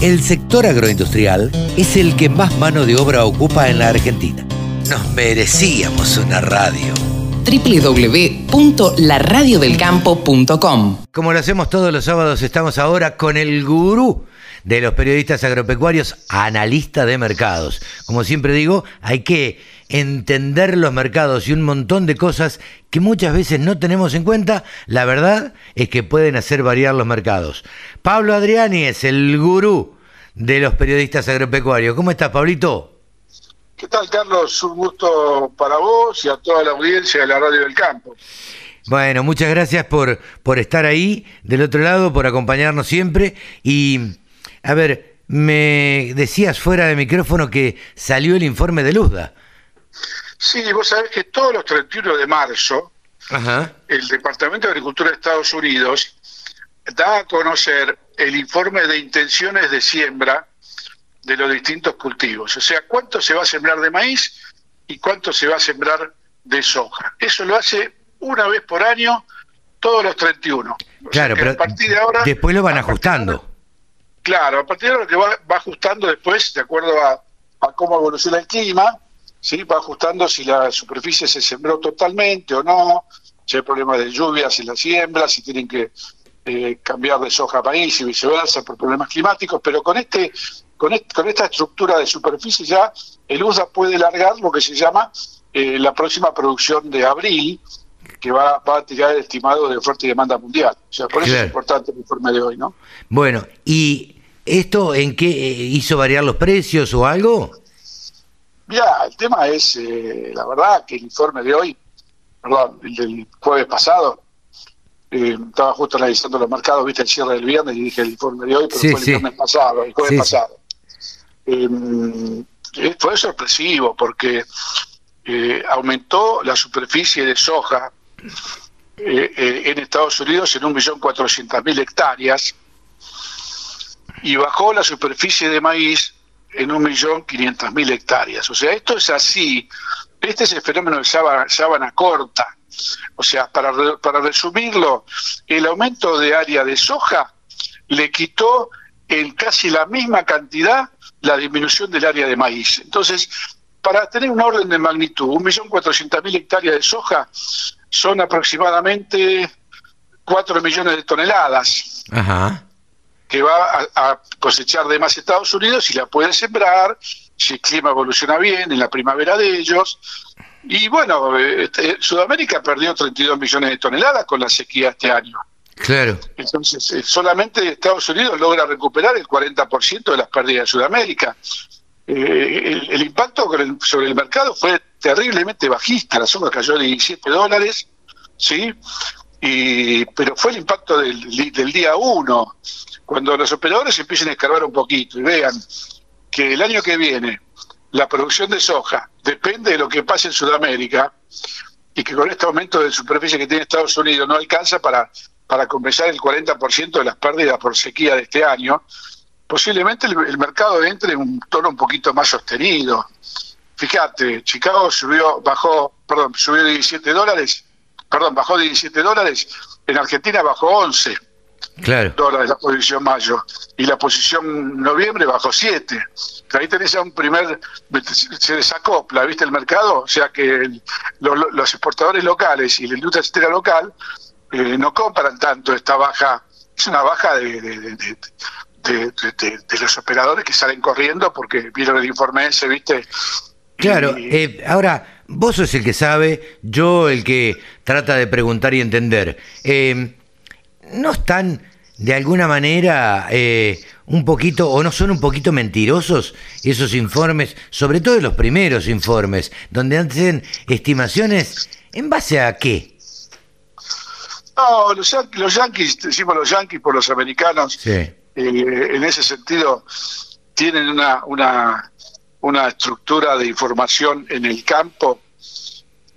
El sector agroindustrial es el que más mano de obra ocupa en la Argentina. Nos merecíamos una radio www.laradiodelcampo.com Como lo hacemos todos los sábados, estamos ahora con el gurú de los periodistas agropecuarios, analista de mercados. Como siempre digo, hay que entender los mercados y un montón de cosas que muchas veces no tenemos en cuenta, la verdad es que pueden hacer variar los mercados. Pablo Adriani es el gurú de los periodistas agropecuarios. ¿Cómo estás, Pablito? ¿Qué tal, Carlos? Un gusto para vos y a toda la audiencia de la Radio del Campo. Bueno, muchas gracias por, por estar ahí del otro lado, por acompañarnos siempre. Y, a ver, me decías fuera de micrófono que salió el informe de Luzda. Sí, vos sabés que todos los 31 de marzo, el Departamento de Agricultura de Estados Unidos da a conocer el informe de intenciones de siembra de los distintos cultivos. O sea, cuánto se va a sembrar de maíz y cuánto se va a sembrar de soja. Eso lo hace una vez por año, todos los 31. claro, pero a partir de ahora, después lo van ajustando. Claro, a partir de ahora que va, ajustando después, de acuerdo a, a cómo evoluciona el clima, ¿sí? va ajustando si la superficie se sembró totalmente o no, si hay problemas de lluvias en la siembra, si tienen que eh, cambiar de soja a maíz y viceversa por problemas climáticos, pero con este con, con esta estructura de superficie ya el USA puede largar lo que se llama eh, la próxima producción de abril, que va, va a tirar el estimado de oferta y demanda mundial. O sea, por eso es importante el informe de hoy, ¿no? Bueno, ¿y esto en qué eh, hizo variar los precios o algo? Mira, el tema es, eh, la verdad, que el informe de hoy, perdón, el del jueves pasado, eh, estaba justo analizando los mercados, viste el cierre del viernes y dije el informe de hoy, pero fue el viernes pasado, el jueves pasado. Em, eh, fue sorpresivo porque aumentó la superficie de soja en Estados Unidos en 1.400.000 hectáreas y bajó la superficie de maíz en un millón quinientas mil hectáreas. O sea, esto es así. Este es el fenómeno de sábana, corta. O sea, para, para resumirlo, el aumento de área de soja le quitó en casi la misma cantidad la disminución del área de maíz. Entonces, para tener un orden de magnitud, un millón cuatrocientas mil hectáreas de soja son aproximadamente cuatro millones de toneladas. Ajá que va a, cosechar de más Estados Unidos y la puede sembrar, si el clima evoluciona bien, en la primavera de ellos. Y bueno, este, Sudamérica perdió 32 millones de toneladas con la sequía este año. Claro. Entonces, eh, solamente Estados Unidos logra recuperar el 40% de las pérdidas de Sudamérica. Eh, el, impacto sobre el mercado fue terriblemente bajista. La soja cayó de 17 dólares, ¿sí? Y, pero fue el impacto del, del día 1 cuando los operadores empiecen a escarbar un poquito y vean que el año que viene la producción de soja depende de lo que pase en Sudamérica y que con este aumento de superficie que tiene Estados Unidos no alcanza para, para compensar el 40% de las pérdidas por sequía de este año, posiblemente el, mercado entre en un tono un poquito más sostenido. Fíjate, Chicago subió, bajó, perdón, subió de 17 dólares, perdón, bajó de 17 dólares, en Argentina bajó 11 claro. dólares la posición mayo y la posición noviembre bajó 7. Ahí tenés ya un primer, se desacopla, ¿viste el mercado? O sea que los exportadores locales y la industria estera local eh, no compran tanto esta baja, es una baja de, de, los operadores que salen corriendo porque vieron el informe ese, ¿viste? Claro, eh, ahora, vos sos el que sabe, yo el que trata de preguntar y entender. Eh, ¿no están de alguna manera eh, un poquito, o no son un poquito mentirosos esos informes, sobre todo los primeros informes, donde hacen estimaciones en base a qué? No, los, los yanquis, decimos los yanquis por los americanos, eh, en ese sentido tienen una, una, una estructura de información en el campo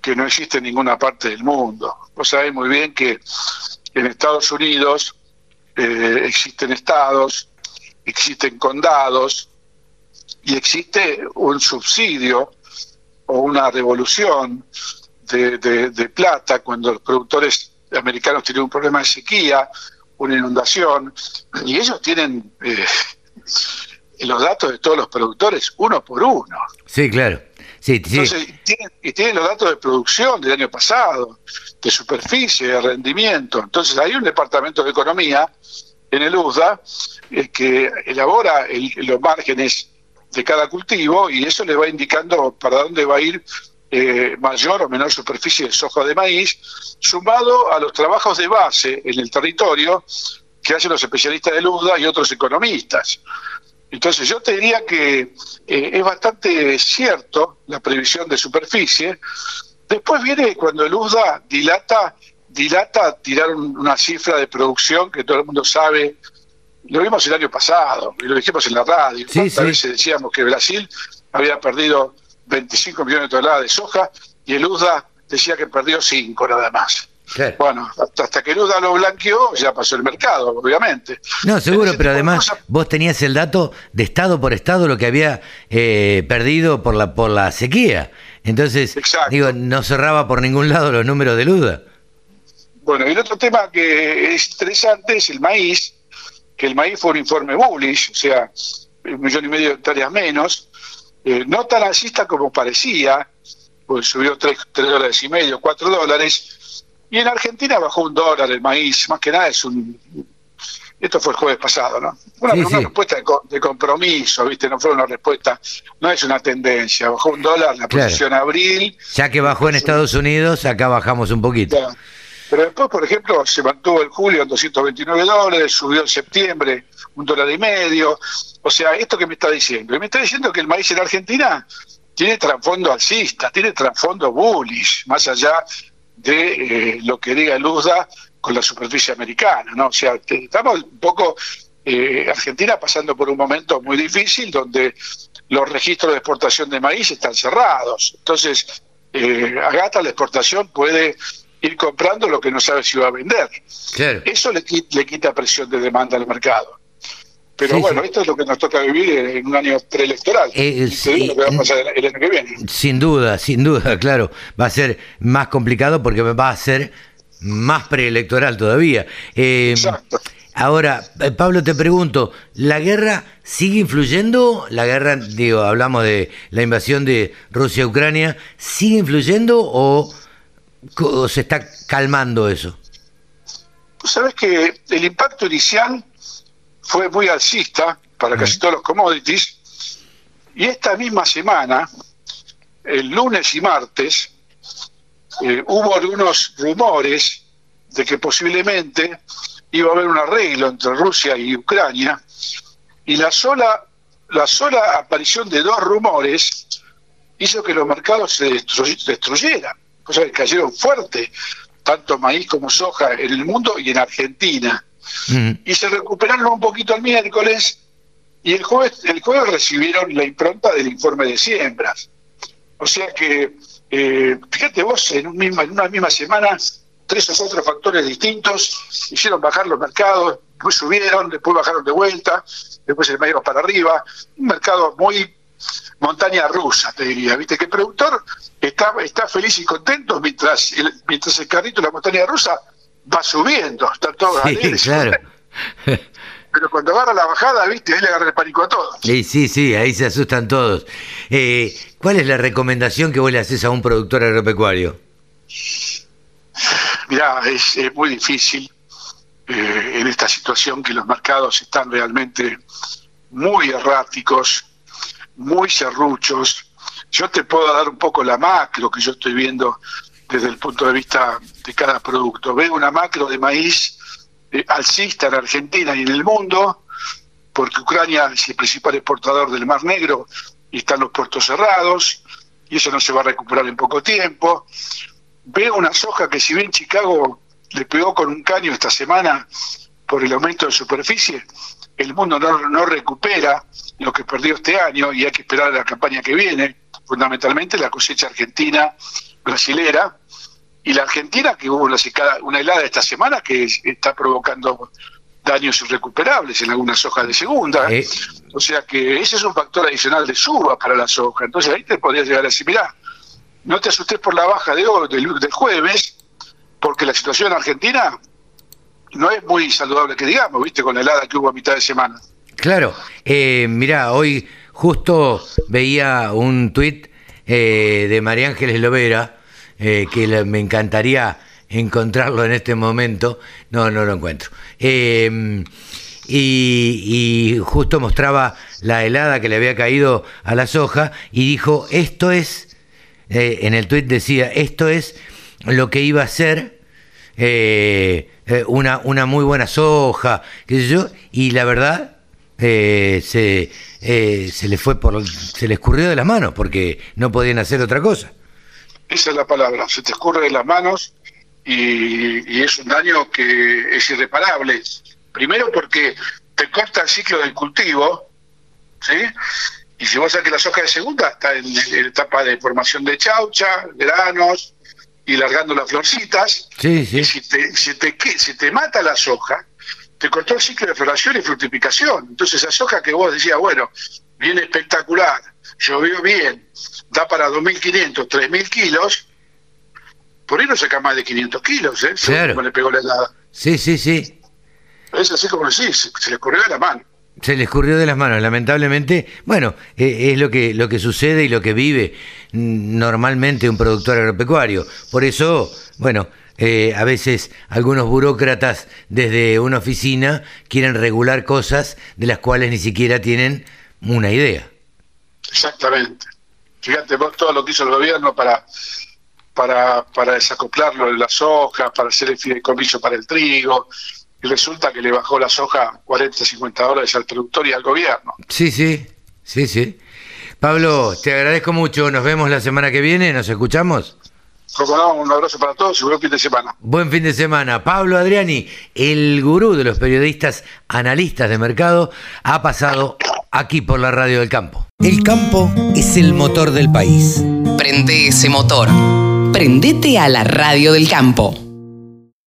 que no existe en ninguna parte del mundo. Vos sabés muy bien que en Estados Unidos eh, existen estados, existen condados y existe un subsidio o una revolución de, plata cuando los productores americanos tienen un problema de sequía, una inundación, y ellos tienen, eh, los datos de todos los productores uno por uno. Sí, claro. Sí, Entonces, y tienen los datos de producción del año pasado, de superficie, de rendimiento. Entonces, hay un departamento de economía en el USDA eh, que elabora los márgenes de cada cultivo y eso le va indicando para dónde va a ir eh, mayor o menor superficie de soja de maíz, sumado a los trabajos de base en el territorio que hacen los especialistas del USDA y otros economistas. Entonces yo te diría que eh, es bastante cierto la previsión de superficie. Después viene cuando el USDA dilata, dilata tirar una cifra de producción que todo el mundo sabe. Lo vimos el año pasado y lo dijimos en la radio. Sí, veces decíamos que Brasil había perdido 25 millones de toneladas de soja y el USDA decía que perdió 5 nada más. Bueno, hasta, que Luda lo blanqueó, ya pasó el mercado, obviamente. No, seguro, pero además vos tenías el dato de estado por estado lo que había eh, perdido por la por la sequía. Entonces, digo, no cerraba por ningún lado los números de Luda. Bueno, y el otro tema que es interesante es el maíz, que el maíz fue un informe bullish, o sea, un millón y medio de hectáreas menos, eh, no tan alcista como parecía, pues subió tres dólares y medio, cuatro dólares, y en Argentina bajó un dólar el maíz, más que nada es un... Esto fue el jueves pasado, ¿no? Una, respuesta de, compromiso, ¿viste? No fue una respuesta, no es una tendencia. Bajó un dólar la posición abril. Ya que bajó en Estados Unidos, acá bajamos un poquito. Pero después, por ejemplo, se mantuvo el julio en 229 dólares, subió en septiembre un dólar y medio. O sea, ¿esto que me está diciendo? Me está diciendo que el maíz en Argentina tiene trasfondo alcista, tiene trasfondo bullish, más allá de eh, lo que diga el USDA con la superficie americana, ¿no? O sea, estamos un poco eh, Argentina pasando por un momento muy difícil donde los registros de exportación de maíz están cerrados. Entonces, eh, Agata la exportación puede ir comprando lo que no sabe si va a vender. Eso le, le quita presión de demanda al mercado. Pero bueno, esto es lo que nos toca vivir en un año preelectoral. Eh, lo que va a pasar el, año que viene. Sin duda, sin duda, claro. Va a ser más complicado porque va a ser más preelectoral todavía. Eh, Exacto. Ahora, eh, Pablo, te pregunto, ¿la guerra sigue influyendo? La guerra, digo, hablamos de la invasión de Rusia a Ucrania, ¿sigue influyendo o, o se está calmando eso? Sabes que el impacto inicial fue muy alcista para casi todos los commodities. Y esta misma semana, el lunes y martes, eh, hubo algunos rumores de que posiblemente iba a haber un arreglo entre Rusia y Ucrania. Y la sola, la sola aparición de dos rumores hizo que los mercados se destruyeran, cosa que cayeron fuerte, tanto maíz como soja en el mundo y en Argentina y se recuperaron un poquito el miércoles y el jueves, el jueves recibieron la impronta del informe de siembras. O sea que, eh, fíjate vos, en, un misma, en una misma semana, tres o cuatro factores distintos hicieron bajar los mercados, después subieron, después bajaron de vuelta, después se medio para arriba. Un mercado muy montaña rusa, te diría. Viste que el productor está, está feliz y contento mientras el, mientras el carrito de la montaña rusa va subiendo, está todo sí, claro. Pero cuando agarra la bajada, viste, ahí le agarra el pánico a todos. Sí, sí, sí, ahí se asustan todos. Eh, ¿Cuál es la recomendación que vos le haces a un productor agropecuario? Mirá, es, muy difícil eh, en esta situación que los mercados están realmente muy erráticos, muy serruchos. Yo te puedo dar un poco la macro que yo estoy viendo desde el punto de vista de cada producto. Veo una macro de maíz eh, alcista en Argentina y en el mundo, porque Ucrania es el principal exportador del Mar Negro y están los puertos cerrados, y eso no se va a recuperar en poco tiempo. Veo una soja que si bien Chicago le pegó con un caño esta semana por el aumento de superficie, el mundo no, no recupera lo que perdió este año y hay que esperar la campaña que viene, fundamentalmente la cosecha argentina brasilera, y la Argentina, que hubo una, helada esta semana que está provocando daños irrecuperables en algunas hojas de segunda. Eh. O sea que ese es un factor adicional de suba para la soja. Entonces ahí te podrías llegar a decir, mirá, no te asustes por la baja de hoy, del, del jueves, porque la situación en Argentina no es muy saludable que digamos, viste, con la helada que hubo a mitad de semana. Claro, eh, mirá, hoy justo veía un tuit eh, de María Ángeles Lovera, eh, que me encantaría encontrarlo en este momento, no, no lo encuentro. Eh, y, justo mostraba la helada que le había caído a la soja y dijo, esto es, eh, en el tuit decía, esto es lo que iba a ser una, una muy buena soja, y la verdad eh, se, eh, se le fue por, se le escurrió de las manos porque no podían hacer otra cosa. Esa es la palabra, se te escurre de las manos y, y es un daño que es irreparable. Primero porque te corta el ciclo del cultivo, ¿sí? Y si vos sabés que la soja de segunda está en, en etapa de formación de chaucha, granos y largando las florcitas, Sí, sí. y si te, si, te, si te mata la soja, te cortó el ciclo de floración y fructificación. Entonces esa soja que vos decías, bueno, viene espectacular, llovió bien, da para 2.500, 3.000 kilos, por ahí no saca más de 500 kilos, ¿eh? Claro. cómo le pegó la helada. Sí, sí, sí. Es así como decís, se, se le corrió de la mano. Se le escurrió de las manos, lamentablemente. Bueno, eh, es lo que, lo que sucede y lo que vive mm, normalmente un productor agropecuario. Por eso, bueno, eh, a veces algunos burócratas desde una oficina quieren regular cosas de las cuales ni siquiera tienen una idea. Exactamente. Fíjate vos todo lo que hizo el gobierno para para, para desacoplarlo de la soja, para hacer el fideicomiso para el trigo, y resulta que le bajó la soja 40, 50 dólares al productor y al gobierno. Sí, sí, sí, sí. Pablo, te agradezco mucho. Nos vemos la semana que viene. ¿Nos escuchamos? Como no, un abrazo para todos y buen fin de semana. Buen fin de semana. Pablo Adriani, el gurú de los periodistas analistas de mercado, ha pasado aquí por la radio del campo. El campo es el motor del país. Prende ese motor. Prendete a la radio del campo.